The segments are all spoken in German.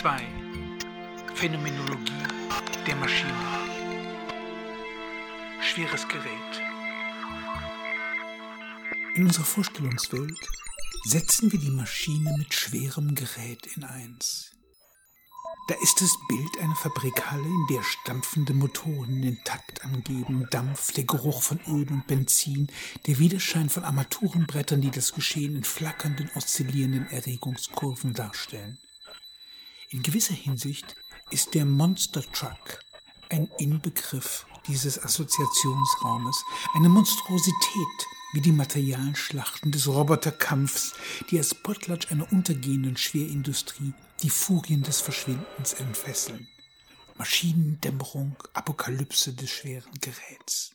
2 Phänomenologie der Maschine Schweres Gerät In unserer Vorstellungswelt setzen wir die Maschine mit schwerem Gerät in eins. Da ist das Bild einer Fabrikhalle, in der stampfende Motoren den Takt angeben, Dampf, der Geruch von Öl und Benzin, der Widerschein von Armaturenbrettern, die das Geschehen in flackernden, oszillierenden Erregungskurven darstellen. In gewisser Hinsicht ist der Monster Truck ein Inbegriff dieses Assoziationsraumes, eine Monstrosität, wie die Materialschlachten des Roboterkampfs, die als Potlatsch einer untergehenden Schwerindustrie die Furien des Verschwindens entfesseln. Maschinendämmerung, Apokalypse des schweren Geräts.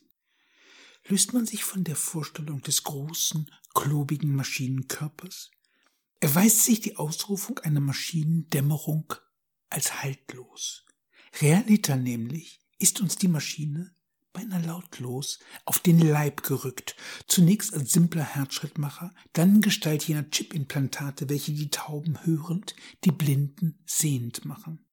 Löst man sich von der Vorstellung des großen, klobigen Maschinenkörpers, erweist sich die Ausrufung einer Maschinendämmerung als haltlos. Realiter nämlich ist uns die Maschine beinahe lautlos auf den Leib gerückt, zunächst als simpler Herzschrittmacher, dann in Gestalt jener Chipimplantate, welche die Tauben hörend, die Blinden sehend machen.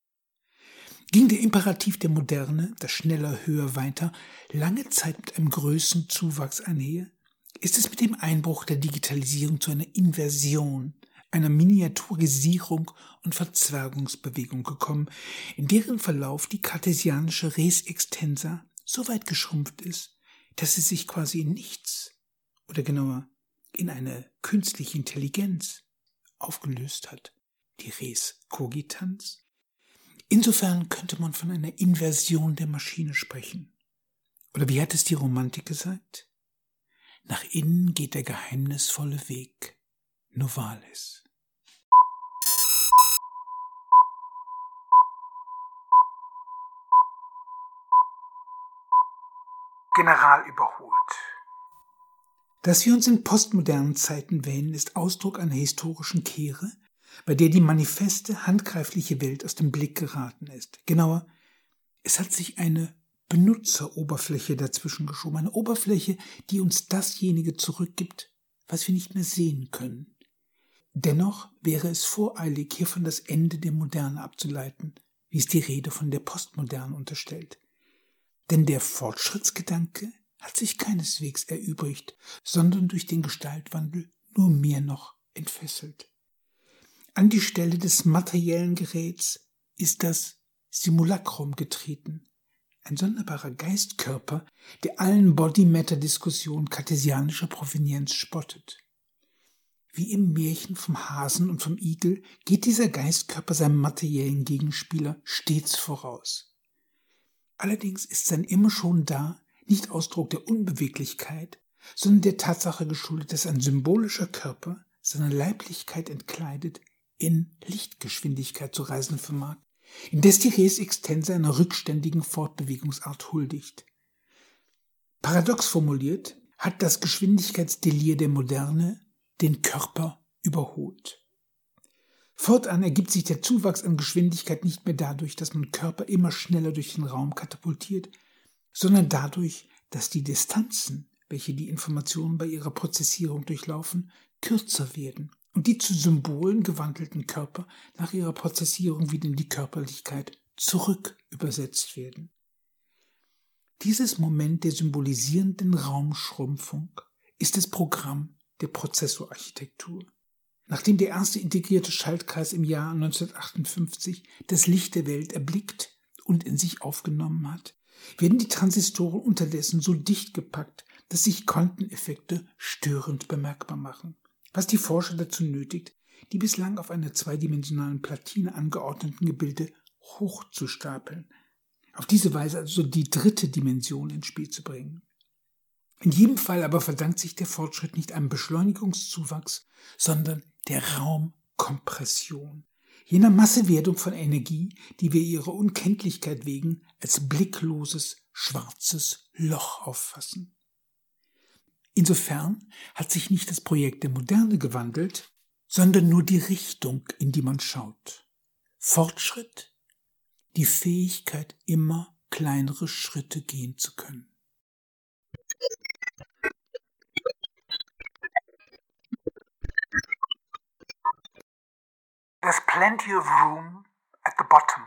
Ging der Imperativ der Moderne, das schneller, höher, weiter, lange Zeit mit einem Größenzuwachs einher, ist es mit dem Einbruch der Digitalisierung zu einer Inversion, einer Miniaturisierung und Verzwergungsbewegung gekommen, in deren Verlauf die kartesianische Res Extensa so weit geschrumpft ist, dass sie sich quasi in nichts oder genauer in eine künstliche Intelligenz aufgelöst hat, die Res Cogitans. Insofern könnte man von einer Inversion der Maschine sprechen. Oder wie hat es die Romantik gesagt? Nach innen geht der geheimnisvolle Weg, Novalis. General überholt. Dass wir uns in postmodernen Zeiten wähnen, ist Ausdruck einer historischen Kehre, bei der die manifeste, handgreifliche Welt aus dem Blick geraten ist. Genauer, es hat sich eine Benutzeroberfläche dazwischen geschoben, eine Oberfläche, die uns dasjenige zurückgibt, was wir nicht mehr sehen können. Dennoch wäre es voreilig, hiervon das Ende der Moderne abzuleiten, wie es die Rede von der Postmoderne unterstellt. Denn der Fortschrittsgedanke hat sich keineswegs erübrigt, sondern durch den Gestaltwandel nur mehr noch entfesselt. An die Stelle des materiellen Geräts ist das Simulacrum getreten, ein sonderbarer Geistkörper, der allen Body-Matter-Diskussionen kartesianischer Provenienz spottet. Wie im Märchen vom Hasen und vom Igel geht dieser Geistkörper seinem materiellen Gegenspieler stets voraus. Allerdings ist sein immer schon da nicht Ausdruck der Unbeweglichkeit, sondern der Tatsache geschuldet, dass ein symbolischer Körper seiner Leiblichkeit entkleidet in Lichtgeschwindigkeit zu reisen vermag, indes die Res Extensa einer rückständigen Fortbewegungsart huldigt. Paradox formuliert, hat das Geschwindigkeitsdelir der Moderne den Körper überholt. Fortan ergibt sich der Zuwachs an Geschwindigkeit nicht mehr dadurch, dass man Körper immer schneller durch den Raum katapultiert, sondern dadurch, dass die Distanzen, welche die Informationen bei ihrer Prozessierung durchlaufen, kürzer werden und die zu Symbolen gewandelten Körper nach ihrer Prozessierung wieder in die Körperlichkeit zurück übersetzt werden. Dieses Moment der symbolisierenden Raumschrumpfung ist das Programm der Prozessorarchitektur. Nachdem der erste integrierte Schaltkreis im Jahr 1958 das Licht der Welt erblickt und in sich aufgenommen hat, werden die Transistoren unterdessen so dicht gepackt, dass sich Quanteneffekte störend bemerkbar machen, was die Forscher dazu nötigt, die bislang auf einer zweidimensionalen Platine angeordneten Gebilde hochzustapeln, auf diese Weise also die dritte Dimension ins Spiel zu bringen. In jedem Fall aber verdankt sich der Fortschritt nicht einem Beschleunigungszuwachs, sondern der Raumkompression, jener Massewerdung von Energie, die wir ihrer Unkenntlichkeit wegen als blickloses, schwarzes Loch auffassen. Insofern hat sich nicht das Projekt der Moderne gewandelt, sondern nur die Richtung, in die man schaut. Fortschritt, die Fähigkeit, immer kleinere Schritte gehen zu können. Plenty of room at the bottom.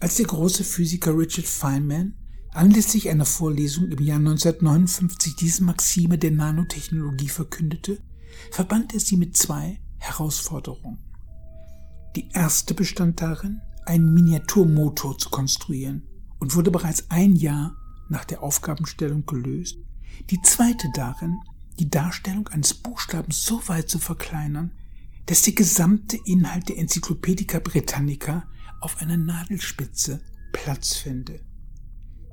Als der große Physiker Richard Feynman anlässlich einer Vorlesung im Jahr 1959 diese Maxime der Nanotechnologie verkündete, verband er sie mit zwei Herausforderungen. Die erste bestand darin, einen Miniaturmotor zu konstruieren und wurde bereits ein Jahr nach der Aufgabenstellung gelöst. Die zweite darin, die Darstellung eines Buchstabens so weit zu verkleinern, dass der gesamte Inhalt der Enzyklopädika Britannica auf einer Nadelspitze Platz fände.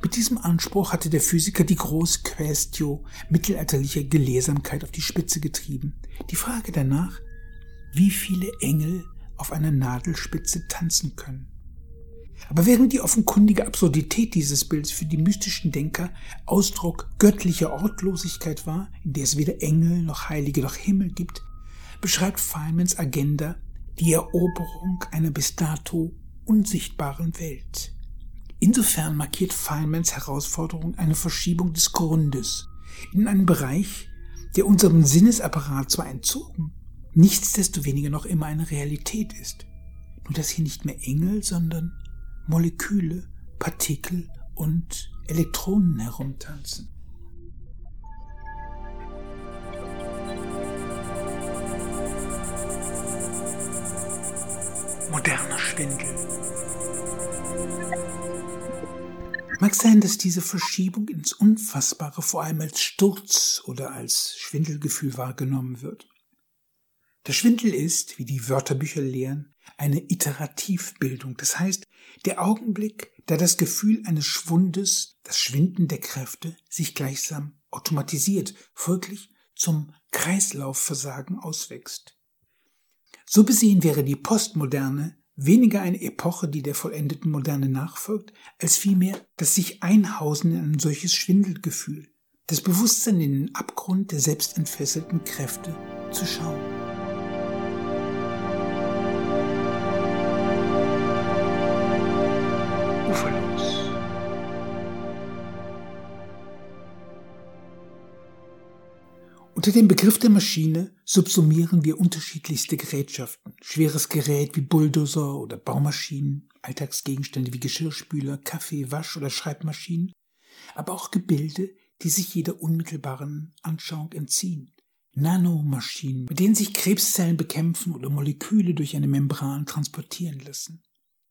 Mit diesem Anspruch hatte der Physiker die große Quästio mittelalterlicher Gelehrsamkeit auf die Spitze getrieben. Die Frage danach, wie viele Engel auf einer Nadelspitze tanzen können. Aber während die offenkundige Absurdität dieses Bilds für die mystischen Denker Ausdruck göttlicher Ortlosigkeit war, in der es weder Engel noch Heilige noch Himmel gibt, beschreibt Feynmans Agenda die Eroberung einer bis dato unsichtbaren Welt. Insofern markiert Feynmans Herausforderung eine Verschiebung des Grundes in einen Bereich, der unserem Sinnesapparat zwar entzogen, nichtsdestoweniger noch immer eine Realität ist. Nur dass hier nicht mehr Engel, sondern Moleküle, Partikel und Elektronen herumtanzen. Moderner Schwindel. Mag sein, dass diese Verschiebung ins Unfassbare vor allem als Sturz oder als Schwindelgefühl wahrgenommen wird. Der Schwindel ist, wie die Wörterbücher lehren, eine Iterativbildung. Das heißt, der Augenblick, da das Gefühl eines Schwundes, das Schwinden der Kräfte, sich gleichsam automatisiert, folglich zum Kreislaufversagen auswächst. So besehen wäre die Postmoderne weniger eine Epoche, die der vollendeten Moderne nachfolgt, als vielmehr das sich einhausen in ein solches Schwindelgefühl, das Bewusstsein in den Abgrund der selbstentfesselten Kräfte zu schauen. Unter dem Begriff der Maschine subsumieren wir unterschiedlichste Gerätschaften. Schweres Gerät wie Bulldozer oder Baumaschinen, Alltagsgegenstände wie Geschirrspüler, Kaffee, Wasch- oder Schreibmaschinen, aber auch Gebilde, die sich jeder unmittelbaren Anschauung entziehen. Nanomaschinen, mit denen sich Krebszellen bekämpfen oder Moleküle durch eine Membran transportieren lassen.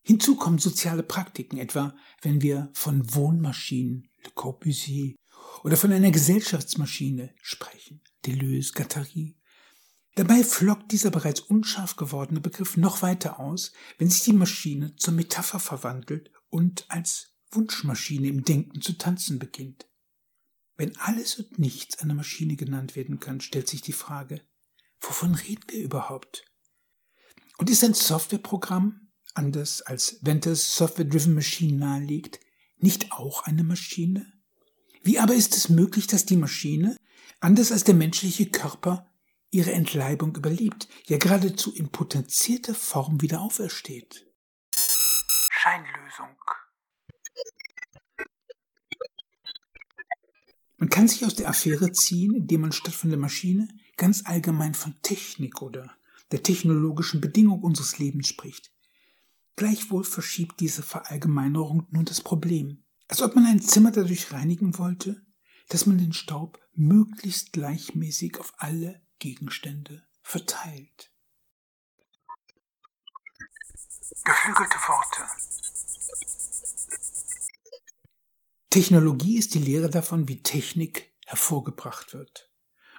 Hinzu kommen soziale Praktiken, etwa wenn wir von Wohnmaschinen, Le Corbusier, oder von einer Gesellschaftsmaschine sprechen. Deleuze, Guattari. Dabei flockt dieser bereits unscharf gewordene Begriff noch weiter aus, wenn sich die Maschine zur Metapher verwandelt und als Wunschmaschine im Denken zu tanzen beginnt. Wenn alles und nichts eine Maschine genannt werden kann, stellt sich die Frage, wovon reden wir überhaupt? Und ist ein Softwareprogramm, anders als Venters Software-Driven Machine nahelegt, nicht auch eine Maschine? Wie aber ist es möglich, dass die Maschine, anders als der menschliche Körper, ihre Entleibung überlebt, ja geradezu in potenzierter Form wieder aufersteht? Scheinlösung. Man kann sich aus der Affäre ziehen, indem man statt von der Maschine ganz allgemein von Technik oder der technologischen Bedingung unseres Lebens spricht. Gleichwohl verschiebt diese Verallgemeinerung nun das Problem. Als ob man ein Zimmer dadurch reinigen wollte, dass man den Staub möglichst gleichmäßig auf alle Gegenstände verteilt. Geflügelte Worte. Technologie ist die Lehre davon, wie Technik hervorgebracht wird.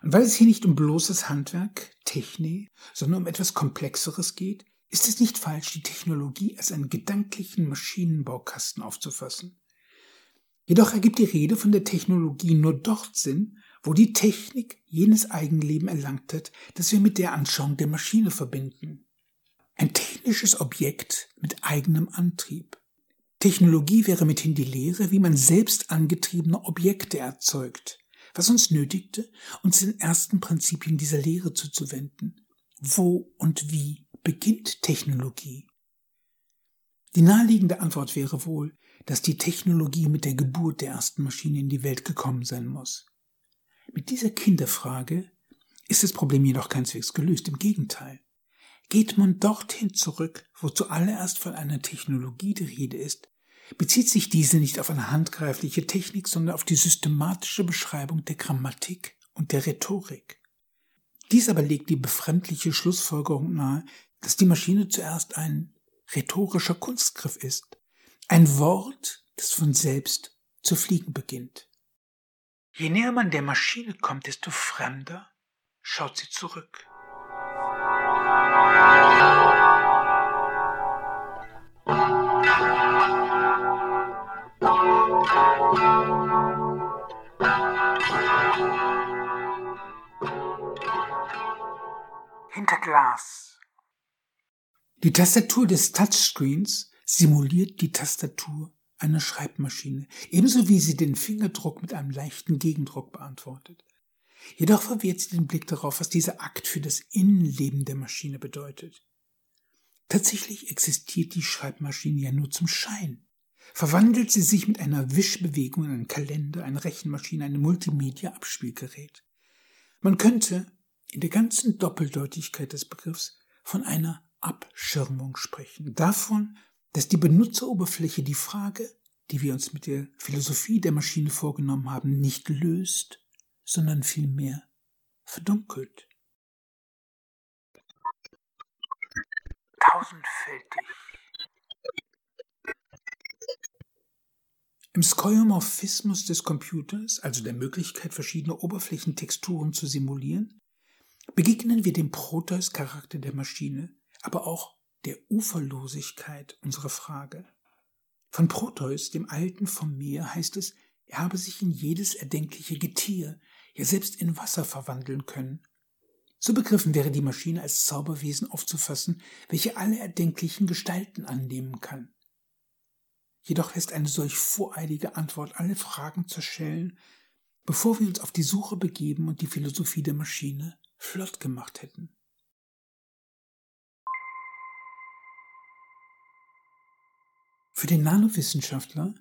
Und weil es hier nicht um bloßes Handwerk, Technik, sondern um etwas Komplexeres geht, ist es nicht falsch, die Technologie als einen gedanklichen Maschinenbaukasten aufzufassen, Jedoch ergibt die Rede von der Technologie nur dort Sinn, wo die Technik jenes Eigenleben erlangt hat, das wir mit der Anschauung der Maschine verbinden. Ein technisches Objekt mit eigenem Antrieb. Technologie wäre mithin die Lehre, wie man selbst angetriebene Objekte erzeugt, was uns nötigte, uns den ersten Prinzipien dieser Lehre zuzuwenden. Wo und wie beginnt Technologie? Die naheliegende Antwort wäre wohl, dass die Technologie mit der Geburt der ersten Maschine in die Welt gekommen sein muss. Mit dieser Kinderfrage ist das Problem jedoch keineswegs gelöst, im Gegenteil. Geht man dorthin zurück, wo zuallererst von einer Technologie die Rede ist, bezieht sich diese nicht auf eine handgreifliche Technik, sondern auf die systematische Beschreibung der Grammatik und der Rhetorik. Dies aber legt die befremdliche Schlussfolgerung nahe, dass die Maschine zuerst ein rhetorischer Kunstgriff ist, ein Wort, das von selbst zu fliegen beginnt. Je näher man der Maschine kommt, desto fremder schaut sie zurück. Hinter Glas. Die Tastatur des Touchscreens simuliert die Tastatur einer Schreibmaschine, ebenso wie sie den Fingerdruck mit einem leichten Gegendruck beantwortet. Jedoch verwehrt sie den Blick darauf, was dieser Akt für das Innenleben der Maschine bedeutet. Tatsächlich existiert die Schreibmaschine ja nur zum Schein. Verwandelt sie sich mit einer Wischbewegung in einen Kalender, eine Rechenmaschine, ein Multimedia-Abspielgerät. Man könnte in der ganzen Doppeldeutigkeit des Begriffs von einer Abschirmung sprechen. Davon, dass die Benutzeroberfläche die Frage, die wir uns mit der Philosophie der Maschine vorgenommen haben, nicht löst, sondern vielmehr verdunkelt. Tausendfältig. Im Skeuomorphismus des Computers, also der Möglichkeit, verschiedene Oberflächentexturen zu simulieren, begegnen wir dem Proteus-Charakter der Maschine, aber auch der Uferlosigkeit unserer Frage. Von Proteus, dem Alten vom Meer, heißt es, er habe sich in jedes erdenkliche Getier, ja selbst in Wasser verwandeln können. So begriffen wäre die Maschine als Zauberwesen aufzufassen, welche alle erdenklichen Gestalten annehmen kann. Jedoch lässt eine solch voreilige Antwort alle Fragen zerschellen, bevor wir uns auf die Suche begeben und die Philosophie der Maschine flott gemacht hätten. Für den Nanowissenschaftler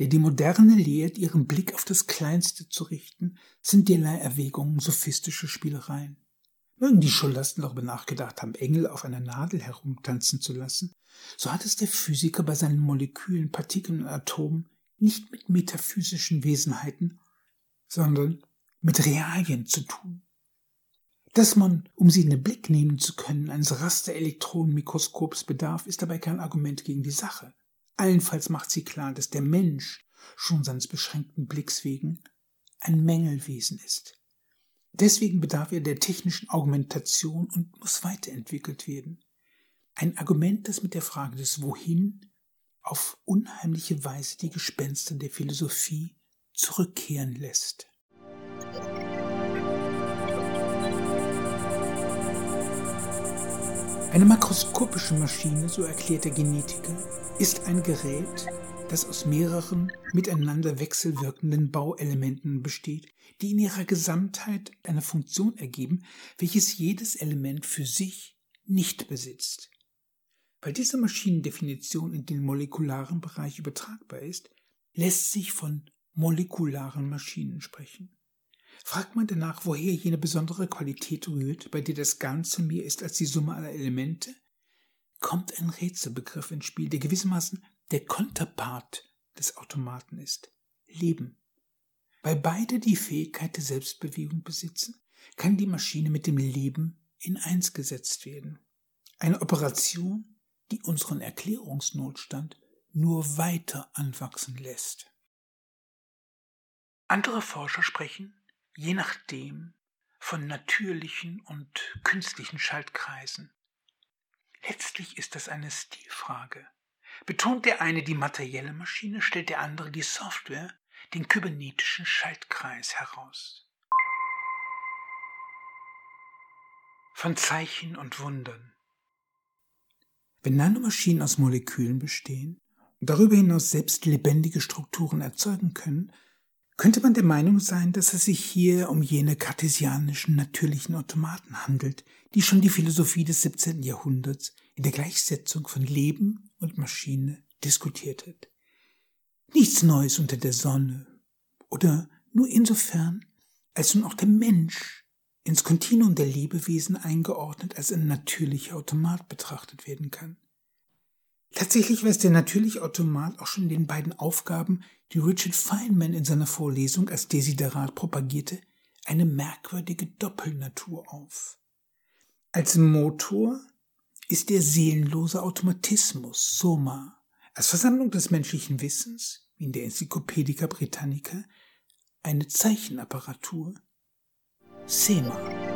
der die Moderne lehrt, ihren Blick auf das Kleinste zu richten, sind derlei Erwägungen sophistische Spielereien. Mögen die Schulasten darüber nachgedacht haben, Engel auf einer Nadel herumtanzen zu lassen, so hat es der Physiker bei seinen Molekülen, Partikeln und Atomen nicht mit metaphysischen Wesenheiten, sondern mit Realien zu tun. Dass man, um sie in den Blick nehmen zu können, eines Rasterelektronenmikroskops bedarf, ist dabei kein Argument gegen die Sache. Allenfalls macht sie klar, dass der Mensch schon seines beschränkten Blicks wegen ein Mängelwesen ist. Deswegen bedarf er der technischen Argumentation und muss weiterentwickelt werden. Ein Argument, das mit der Frage des Wohin auf unheimliche Weise die Gespenster der Philosophie zurückkehren lässt. Eine makroskopische Maschine, so erklärt der Genetiker, ist ein Gerät, das aus mehreren miteinander wechselwirkenden Bauelementen besteht, die in ihrer Gesamtheit eine Funktion ergeben, welches jedes Element für sich nicht besitzt. Weil diese Maschinendefinition in den molekularen Bereich übertragbar ist, lässt sich von molekularen Maschinen sprechen. Fragt man danach, woher jene besondere Qualität rührt, bei der das Ganze mehr ist als die Summe aller Elemente, kommt ein Rätselbegriff ins Spiel, der gewissermaßen der Konterpart des Automaten ist. Leben. Weil beide die Fähigkeit der Selbstbewegung besitzen, kann die Maschine mit dem Leben in eins gesetzt werden. Eine Operation, die unseren Erklärungsnotstand nur weiter anwachsen lässt. Andere Forscher sprechen je nachdem von natürlichen und künstlichen Schaltkreisen. Letztlich ist das eine Stilfrage. Betont der eine die materielle Maschine, stellt der andere die Software, den kybernetischen Schaltkreis heraus. Von Zeichen und Wundern. Wenn Nanomaschinen aus Molekülen bestehen und darüber hinaus selbst lebendige Strukturen erzeugen können, könnte man der Meinung sein, dass es sich hier um jene kartesianischen natürlichen Automaten handelt, die schon die Philosophie des 17. Jahrhunderts in der Gleichsetzung von Leben und Maschine diskutiert hat. Nichts Neues unter der Sonne oder nur insofern, als nun auch der Mensch ins Kontinuum der Lebewesen eingeordnet als ein natürlicher Automat betrachtet werden kann. Tatsächlich weiß der natürliche Automat auch schon in den beiden Aufgaben, die Richard Feynman in seiner Vorlesung als Desiderat propagierte, eine merkwürdige Doppelnatur auf. Als Motor ist der seelenlose Automatismus, Soma, als Versammlung des menschlichen Wissens, wie in der Enzyklopädica Britannica, eine Zeichenapparatur, SEMA.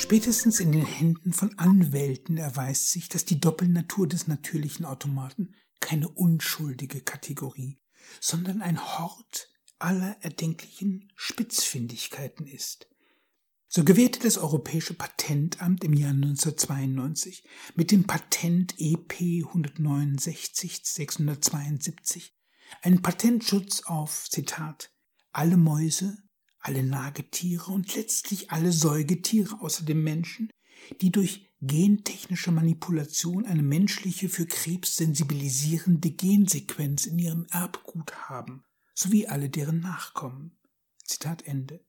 Spätestens in den Händen von Anwälten erweist sich, dass die Doppelnatur des natürlichen Automaten keine unschuldige Kategorie, sondern ein Hort aller erdenklichen Spitzfindigkeiten ist. So gewährte das Europäische Patentamt im Jahr 1992 mit dem Patent EP 169-672 einen Patentschutz auf, Zitat, alle Mäuse, alle Nagetiere und letztlich alle Säugetiere außer dem Menschen, die durch gentechnische Manipulation eine menschliche für Krebs sensibilisierende Gensequenz in ihrem Erbgut haben, sowie alle deren Nachkommen. Zitat Ende.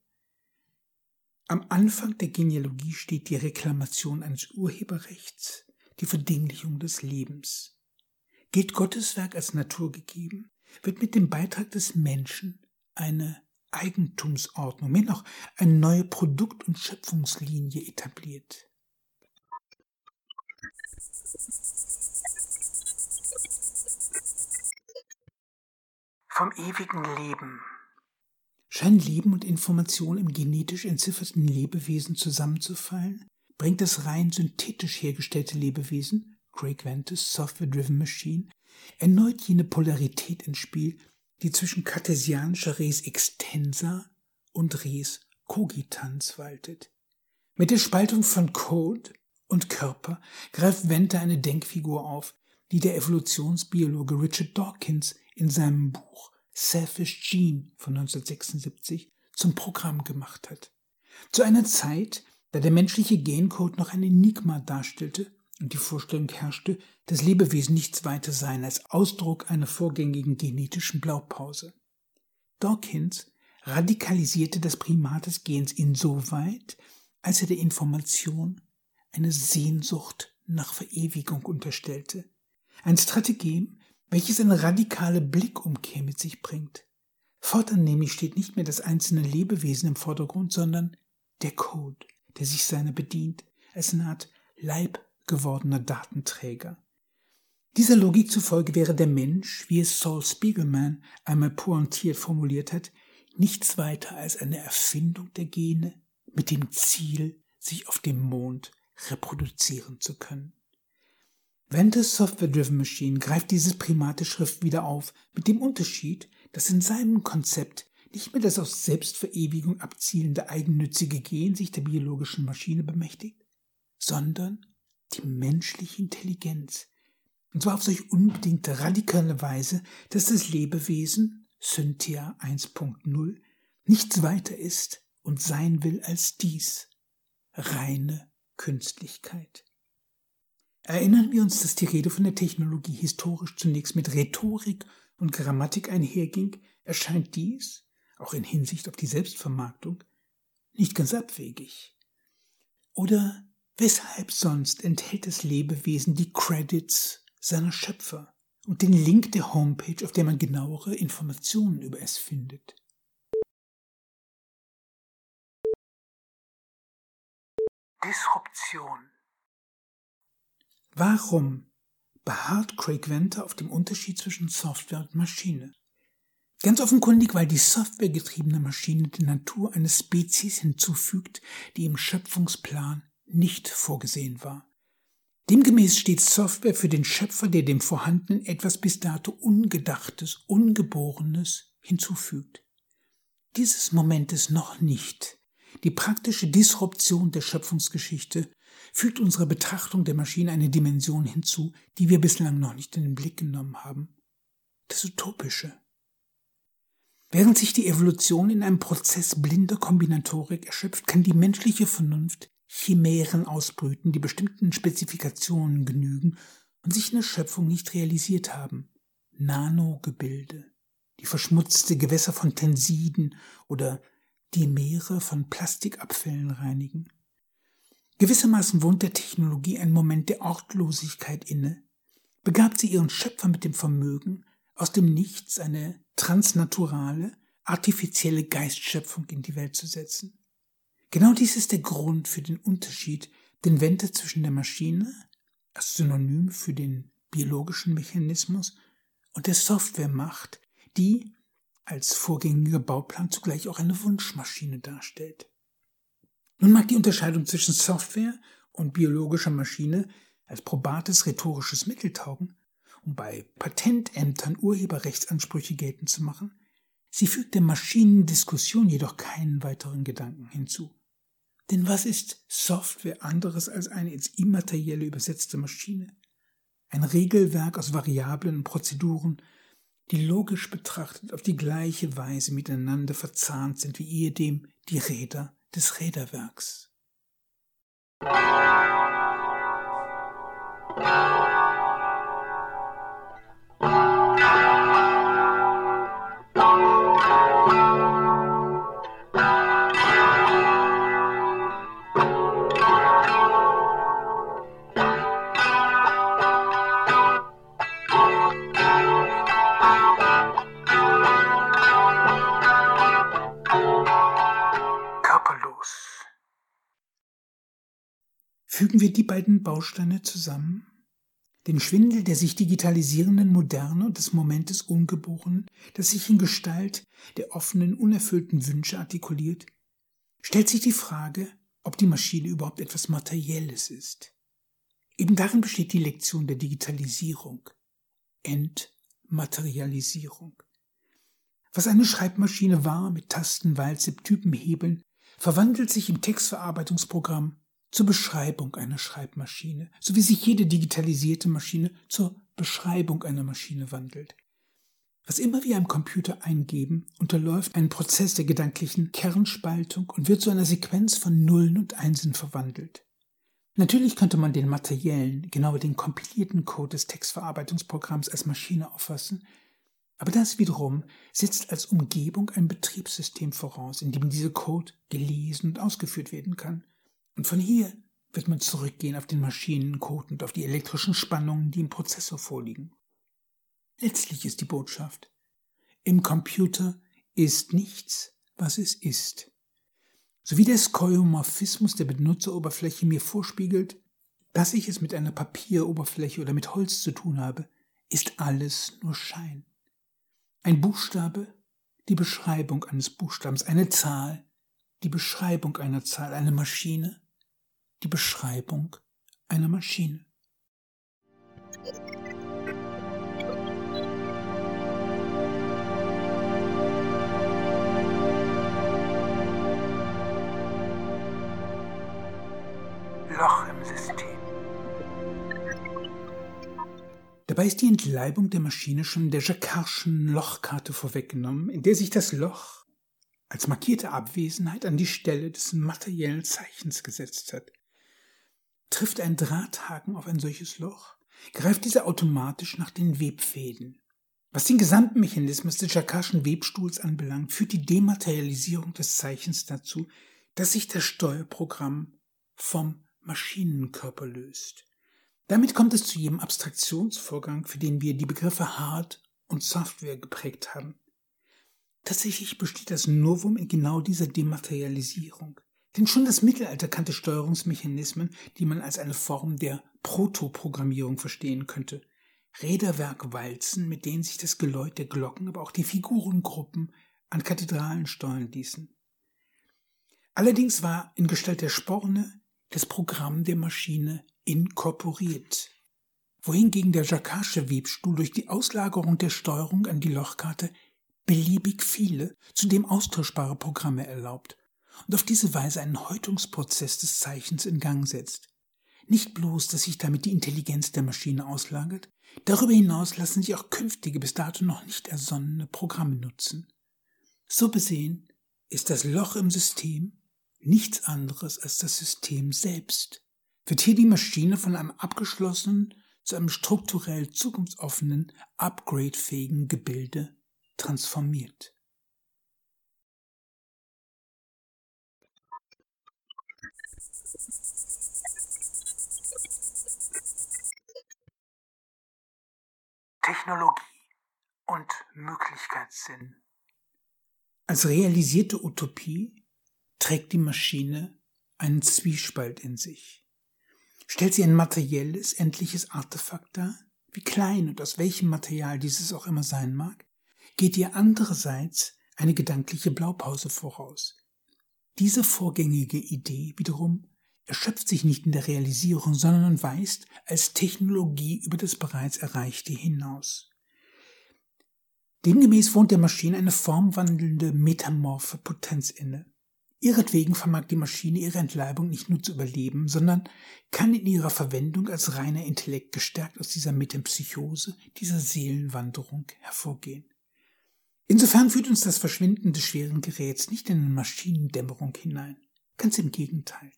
Am Anfang der Genealogie steht die Reklamation eines Urheberrechts, die Verdinglichung des Lebens. Gilt Gottes Werk als naturgegeben, wird mit dem Beitrag des Menschen eine Eigentumsordnung, mehr noch eine neue Produkt- und Schöpfungslinie etabliert. Vom ewigen Leben Scheinen Leben und Information im genetisch entzifferten Lebewesen zusammenzufallen? Bringt das rein synthetisch hergestellte Lebewesen, Craig Ventus Software-Driven Machine, erneut jene Polarität ins Spiel, die zwischen kartesianischer Res extensa und Res cogitans waltet. Mit der Spaltung von Code und Körper greift Venter eine Denkfigur auf, die der Evolutionsbiologe Richard Dawkins in seinem Buch Selfish Gene von 1976 zum Programm gemacht hat. Zu einer Zeit, da der menschliche Gencode noch ein Enigma darstellte und die Vorstellung herrschte, dass Lebewesen nichts weiter seien als Ausdruck einer vorgängigen genetischen Blaupause. Dawkins radikalisierte das Primat des Gens insoweit, als er der Information eine Sehnsucht nach Verewigung unterstellte. Ein Strategem, welches eine radikale Blickumkehr mit sich bringt. Fortan nämlich steht nicht mehr das einzelne Lebewesen im Vordergrund, sondern der Code, der sich seiner bedient, als eine Art Leib gewordener Datenträger. Dieser Logik zufolge wäre der Mensch, wie es Saul Spiegelman einmal pointiert formuliert hat, nichts weiter als eine Erfindung der Gene mit dem Ziel, sich auf dem Mond reproduzieren zu können. Venters Software-Driven Machine greift dieses primate Schrift wieder auf, mit dem Unterschied, dass in seinem Konzept nicht mehr das aus Selbstverewigung abzielende eigennützige Gen sich der biologischen Maschine bemächtigt, sondern die menschliche Intelligenz. Und zwar auf solch unbedingte radikale Weise, dass das Lebewesen, Cynthia 1.0, nichts weiter ist und sein will als dies, reine Künstlichkeit. Erinnern wir uns, dass die Rede von der Technologie historisch zunächst mit Rhetorik und Grammatik einherging, erscheint dies, auch in Hinsicht auf die Selbstvermarktung, nicht ganz abwegig. Oder weshalb sonst enthält das Lebewesen die Credits seiner Schöpfer und den Link der Homepage, auf der man genauere Informationen über es findet? Disruption Warum beharrt Craig Venter auf dem Unterschied zwischen Software und Maschine? Ganz offenkundig, weil die softwaregetriebene Maschine die Natur einer Spezies hinzufügt, die im Schöpfungsplan nicht vorgesehen war. Demgemäß steht Software für den Schöpfer, der dem Vorhandenen etwas bis dato Ungedachtes, Ungeborenes hinzufügt. Dieses Moment ist noch nicht die praktische Disruption der Schöpfungsgeschichte fügt unserer Betrachtung der Maschine eine Dimension hinzu, die wir bislang noch nicht in den Blick genommen haben. Das Utopische. Während sich die Evolution in einem Prozess blinder Kombinatorik erschöpft, kann die menschliche Vernunft Chimären ausbrüten, die bestimmten Spezifikationen genügen und sich in der Schöpfung nicht realisiert haben. Nanogebilde, die verschmutzte Gewässer von Tensiden oder die Meere von Plastikabfällen reinigen. Gewissermaßen wohnt der Technologie ein Moment der Ortlosigkeit inne, begabt sie ihren Schöpfer mit dem Vermögen, aus dem Nichts eine transnaturale, artifizielle Geistschöpfung in die Welt zu setzen. Genau dies ist der Grund für den Unterschied, den Wende zwischen der Maschine, als Synonym für den biologischen Mechanismus, und der Software macht, die als vorgängiger Bauplan zugleich auch eine Wunschmaschine darstellt. Nun mag die Unterscheidung zwischen Software und biologischer Maschine als probates rhetorisches Mittel taugen, um bei Patentämtern Urheberrechtsansprüche geltend zu machen, sie fügt der Maschinendiskussion jedoch keinen weiteren Gedanken hinzu. Denn was ist Software anderes als eine ins Immaterielle übersetzte Maschine? Ein Regelwerk aus Variablen und Prozeduren, die logisch betrachtet auf die gleiche Weise miteinander verzahnt sind wie ehedem die Räder des Räderwerks. Fügen wir die beiden Bausteine zusammen? Den Schwindel der sich digitalisierenden Moderne und des Momentes Ungeborenen, das sich in Gestalt der offenen, unerfüllten Wünsche artikuliert, stellt sich die Frage, ob die Maschine überhaupt etwas Materielles ist. Eben darin besteht die Lektion der Digitalisierung, Entmaterialisierung. Was eine Schreibmaschine war mit Tasten, Walze, Typen, Hebeln, verwandelt sich im Textverarbeitungsprogramm zur Beschreibung einer Schreibmaschine, so wie sich jede digitalisierte Maschine zur Beschreibung einer Maschine wandelt. Was immer wir am Computer eingeben, unterläuft einen Prozess der gedanklichen Kernspaltung und wird zu einer Sequenz von Nullen und Einsen verwandelt. Natürlich könnte man den materiellen, genauer den kompilierten Code des Textverarbeitungsprogramms als Maschine auffassen, aber das wiederum setzt als Umgebung ein Betriebssystem voraus, in dem dieser Code gelesen und ausgeführt werden kann. Und von hier wird man zurückgehen auf den Maschinencode und auf die elektrischen Spannungen, die im Prozessor vorliegen. Letztlich ist die Botschaft, im Computer ist nichts, was es ist. So wie der Skeuomorphismus der Benutzeroberfläche mir vorspiegelt, dass ich es mit einer Papieroberfläche oder mit Holz zu tun habe, ist alles nur Schein. Ein Buchstabe, die Beschreibung eines Buchstabens, eine Zahl, die Beschreibung einer Zahl, eine Maschine, die Beschreibung einer Maschine. Loch im System. Dabei ist die Entleibung der Maschine schon der Jacquardschen Lochkarte vorweggenommen, in der sich das Loch als markierte Abwesenheit an die Stelle des materiellen Zeichens gesetzt hat. Trifft ein Drahthaken auf ein solches Loch, greift dieser automatisch nach den Webfäden. Was den gesamten Mechanismus des Jacquardschen Webstuhls anbelangt, führt die Dematerialisierung des Zeichens dazu, dass sich das Steuerprogramm vom Maschinenkörper löst. Damit kommt es zu jedem Abstraktionsvorgang, für den wir die Begriffe Hard und Software geprägt haben. Tatsächlich besteht das Novum in genau dieser Dematerialisierung. Denn schon das Mittelalter kannte Steuerungsmechanismen, die man als eine Form der Protoprogrammierung verstehen könnte. Räderwerkwalzen, mit denen sich das Geläut der Glocken, aber auch die Figurengruppen an Kathedralen steuern ließen. Allerdings war in Gestalt der Sporne das Programm der Maschine inkorporiert, wohingegen der Jacquard'sche Webstuhl durch die Auslagerung der Steuerung an die Lochkarte beliebig viele, zudem austauschbare Programme erlaubt und auf diese Weise einen Häutungsprozess des Zeichens in Gang setzt. Nicht bloß, dass sich damit die Intelligenz der Maschine auslagert, darüber hinaus lassen sich auch künftige bis dato noch nicht ersonnene Programme nutzen. So besehen ist das Loch im System nichts anderes als das System selbst. Wird hier die Maschine von einem abgeschlossenen, zu einem strukturell zukunftsoffenen, upgradefähigen Gebilde transformiert. Technologie und Möglichkeitssinn. Als realisierte Utopie trägt die Maschine einen Zwiespalt in sich. Stellt sie ein materielles, endliches Artefakt dar, wie klein und aus welchem Material dieses auch immer sein mag, geht ihr andererseits eine gedankliche Blaupause voraus. Diese vorgängige Idee wiederum erschöpft sich nicht in der Realisierung, sondern weist als Technologie über das bereits Erreichte hinaus. Demgemäß wohnt der Maschine eine formwandelnde, metamorphe Potenz inne. Ihretwegen vermag die Maschine ihre Entleibung nicht nur zu überleben, sondern kann in ihrer Verwendung als reiner Intellekt gestärkt aus dieser Metempsychose, dieser Seelenwanderung hervorgehen. Insofern führt uns das Verschwinden des schweren Geräts nicht in eine Maschinendämmerung hinein. Ganz im Gegenteil.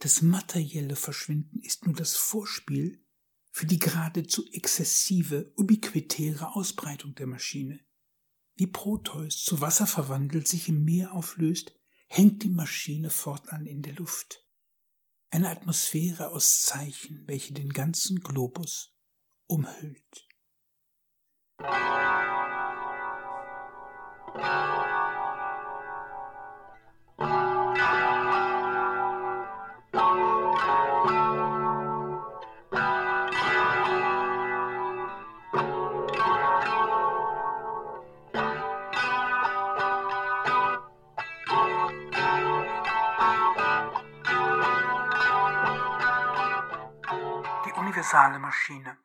Das materielle Verschwinden ist nur das Vorspiel für die geradezu exzessive, ubiquitäre Ausbreitung der Maschine. Wie Proteus zu Wasser verwandelt sich im Meer auflöst, hängt die Maschine fortan in der Luft. Eine Atmosphäre aus Zeichen, welche den ganzen Globus umhüllt. Universale Maschine.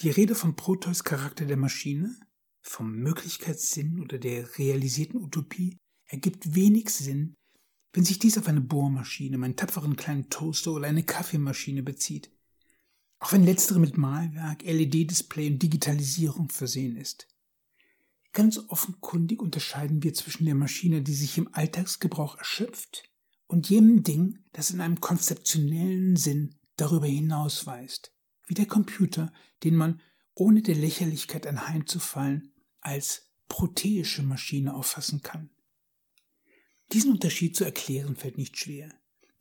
Die Rede vom Proteus-Charakter der Maschine, vom Möglichkeitssinn oder der realisierten Utopie ergibt wenig Sinn, wenn sich dies auf eine Bohrmaschine, meinen tapferen kleinen Toaster oder eine Kaffeemaschine bezieht. Auch wenn letztere mit Malwerk, LED-Display und Digitalisierung versehen ist. Ganz offenkundig unterscheiden wir zwischen der Maschine, die sich im Alltagsgebrauch erschöpft, und jenem Ding, das in einem konzeptionellen Sinn darüber hinausweist, wie der Computer, den man, ohne der Lächerlichkeit anheimzufallen, als proteische Maschine auffassen kann. Diesen Unterschied zu erklären fällt nicht schwer,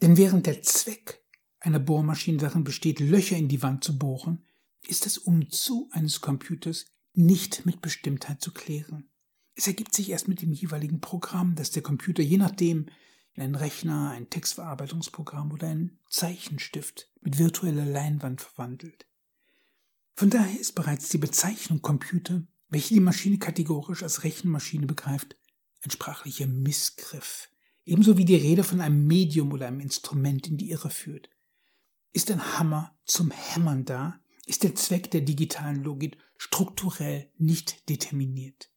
denn während der Zweck einer Bohrmaschine darin besteht, Löcher in die Wand zu bohren, ist das Umzu eines Computers nicht mit Bestimmtheit zu klären. Es ergibt sich erst mit dem jeweiligen Programm, das der Computer je nachdem, in einen Rechner, ein Textverarbeitungsprogramm oder ein Zeichenstift mit virtueller Leinwand verwandelt. Von daher ist bereits die Bezeichnung Computer, welche die Maschine kategorisch als Rechenmaschine begreift, ein sprachlicher Missgriff, ebenso wie die Rede von einem Medium oder einem Instrument in die Irre führt. Ist ein Hammer zum Hämmern da, ist der Zweck der digitalen Logik strukturell nicht determiniert.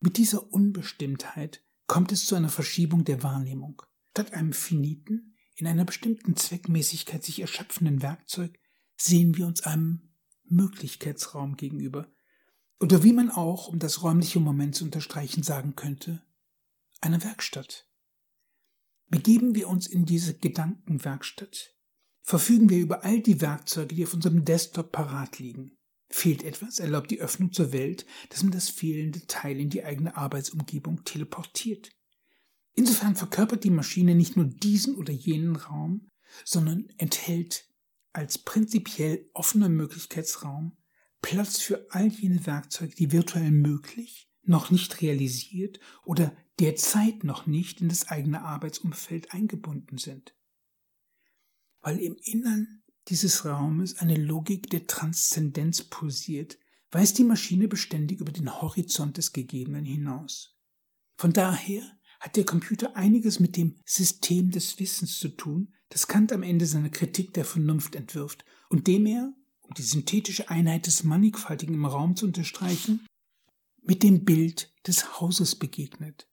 Mit dieser Unbestimmtheit kommt es zu einer Verschiebung der Wahrnehmung. Statt einem finiten, in einer bestimmten Zweckmäßigkeit sich erschöpfenden Werkzeug sehen wir uns einem Möglichkeitsraum gegenüber. Oder wie man auch, um das räumliche Moment zu unterstreichen, sagen könnte, eine Werkstatt. Begeben wir uns in diese Gedankenwerkstatt, verfügen wir über all die Werkzeuge, die auf unserem Desktop parat liegen. Fehlt etwas, erlaubt die Öffnung zur Welt, dass man das fehlende Teil in die eigene Arbeitsumgebung teleportiert. Insofern verkörpert die Maschine nicht nur diesen oder jenen Raum, sondern enthält als prinzipiell offener Möglichkeitsraum Platz für all jene Werkzeuge, die virtuell möglich, noch nicht realisiert oder derzeit noch nicht in das eigene Arbeitsumfeld eingebunden sind. Weil im Innern dieses Raumes eine Logik der Transzendenz pulsiert, weist die Maschine beständig über den Horizont des Gegebenen hinaus. Von daher hat der Computer einiges mit dem System des Wissens zu tun, das Kant am Ende seiner Kritik der Vernunft entwirft und dem er, um die synthetische Einheit des Mannigfaltigen im Raum zu unterstreichen, mit dem Bild des Hauses begegnet.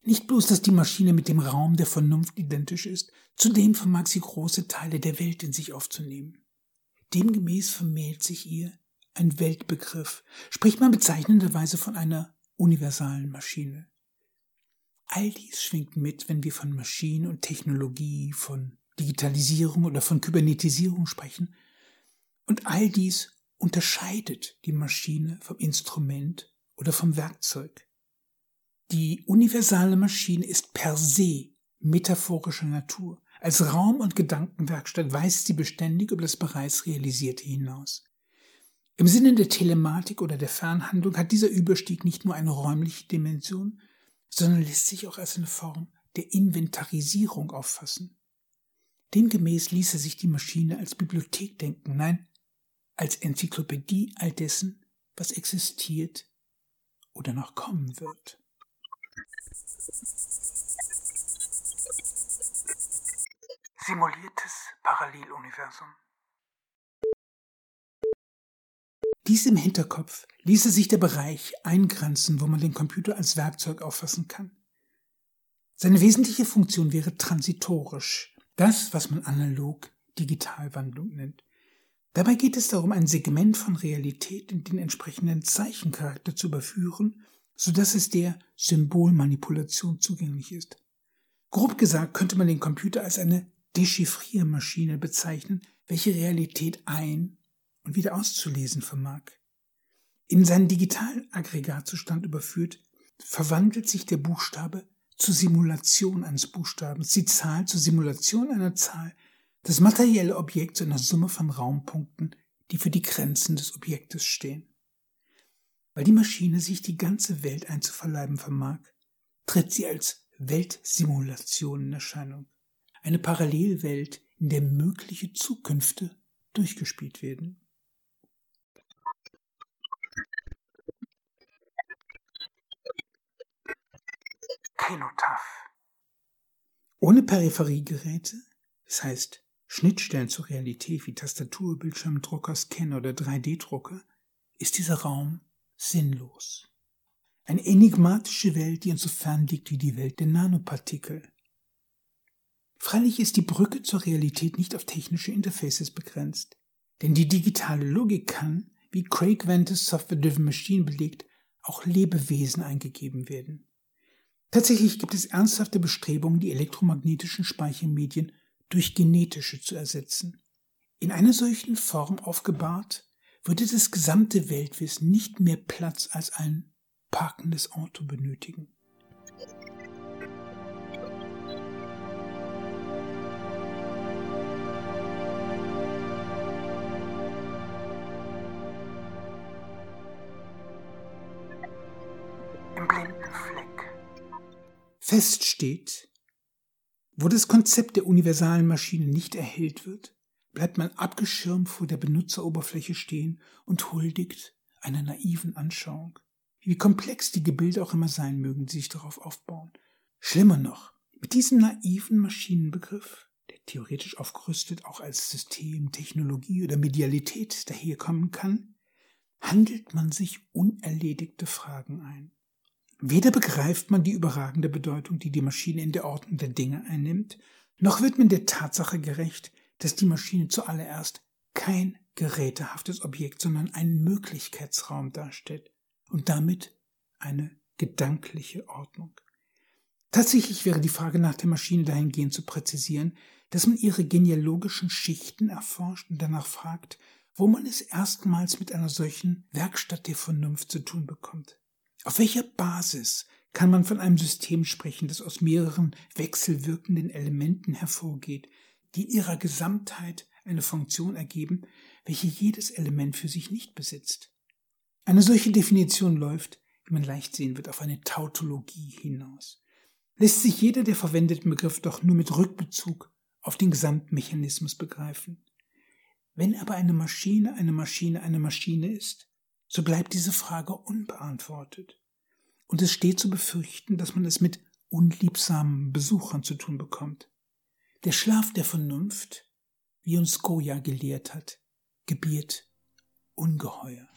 Nicht bloß, dass die Maschine mit dem Raum der Vernunft identisch ist, zudem vermag sie große Teile der Welt in sich aufzunehmen. Demgemäß vermählt sich ihr ein Weltbegriff, spricht man bezeichnenderweise von einer universalen Maschine. All dies schwingt mit, wenn wir von Maschine und Technologie, von Digitalisierung oder von Kybernetisierung sprechen. Und all dies unterscheidet die Maschine vom Instrument oder vom Werkzeug. Die universale Maschine ist per se metaphorischer Natur. Als Raum- und Gedankenwerkstatt weist sie beständig über das bereits Realisierte hinaus. Im Sinne der Telematik oder der Fernhandlung hat dieser Überstieg nicht nur eine räumliche Dimension, sondern lässt sich auch als eine Form der Inventarisierung auffassen. Demgemäß ließe sich die Maschine als Bibliothek denken, nein, als Enzyklopädie all dessen, was existiert oder noch kommen wird. Simuliertes Paralleluniversum. Dies im Hinterkopf ließe sich der Bereich eingrenzen, wo man den Computer als Werkzeug auffassen kann. Seine wesentliche Funktion wäre transitorisch, das, was man analog Digitalwandlung nennt. Dabei geht es darum, ein Segment von Realität in den entsprechenden Zeichencharakter zu überführen, so dass es der Symbolmanipulation zugänglich ist. Grob gesagt könnte man den Computer als eine Dechiffriermaschine bezeichnen, welche Realität ein- und wieder auszulesen vermag. In seinen digitalen Aggregatzustand überführt, verwandelt sich der Buchstabe zur Simulation eines Buchstabens, die Zahl zur Simulation einer Zahl, das materielle Objekt zu einer Summe von Raumpunkten, die für die Grenzen des Objektes stehen. Weil die Maschine sich die ganze Welt einzuverleiben vermag, tritt sie als Weltsimulation in Erscheinung. Eine Parallelwelt, in der mögliche Zukünfte durchgespielt werden. Kenotaph. Ohne Peripheriegeräte, das heißt Schnittstellen zur Realität wie Tastatur, Bildschirmdrucker, Scanner oder 3D-Drucker, ist dieser Raum sinnlos. Eine enigmatische Welt, die insofern liegt wie die Welt der Nanopartikel. Freilich ist die Brücke zur Realität nicht auf technische Interfaces begrenzt, denn die digitale Logik kann, wie Craig Ventus Software-Driven Machine belegt, auch Lebewesen eingegeben werden. Tatsächlich gibt es ernsthafte Bestrebungen, die elektromagnetischen Speichermedien durch genetische zu ersetzen. In einer solchen Form aufgebahrt, würde das gesamte Weltwissen nicht mehr Platz als ein parkendes Auto benötigen. Fest steht, wo das Konzept der universalen Maschine nicht erhellt wird, bleibt man abgeschirmt vor der Benutzeroberfläche stehen und huldigt einer naiven Anschauung. Wie komplex die Gebilde auch immer sein mögen, die sich darauf aufbauen. Schlimmer noch, mit diesem naiven Maschinenbegriff, der theoretisch aufgerüstet auch als System, Technologie oder Medialität daherkommen kann, handelt man sich unerledigte Fragen ein. Weder begreift man die überragende Bedeutung, die die Maschine in der Ordnung der Dinge einnimmt, noch wird man der Tatsache gerecht, dass die Maschine zuallererst kein gerätehaftes Objekt, sondern einen Möglichkeitsraum darstellt und damit eine gedankliche Ordnung. Tatsächlich wäre die Frage nach der Maschine dahingehend zu präzisieren, dass man ihre genealogischen Schichten erforscht und danach fragt, wo man es erstmals mit einer solchen Werkstatt der Vernunft zu tun bekommt. Auf welcher Basis kann man von einem System sprechen, das aus mehreren wechselwirkenden Elementen hervorgeht, die in ihrer Gesamtheit eine Funktion ergeben, welche jedes Element für sich nicht besitzt? Eine solche Definition läuft, wie man leicht sehen wird, auf eine Tautologie hinaus. Lässt sich jeder der verwendeten Begriffe doch nur mit Rückbezug auf den Gesamtmechanismus begreifen. Wenn aber eine Maschine eine Maschine eine Maschine ist, so bleibt diese Frage unbeantwortet. Und es steht zu befürchten, dass man es mit unliebsamen Besuchern zu tun bekommt. Der Schlaf der Vernunft, wie uns Goya gelehrt hat, gebiert Ungeheuer.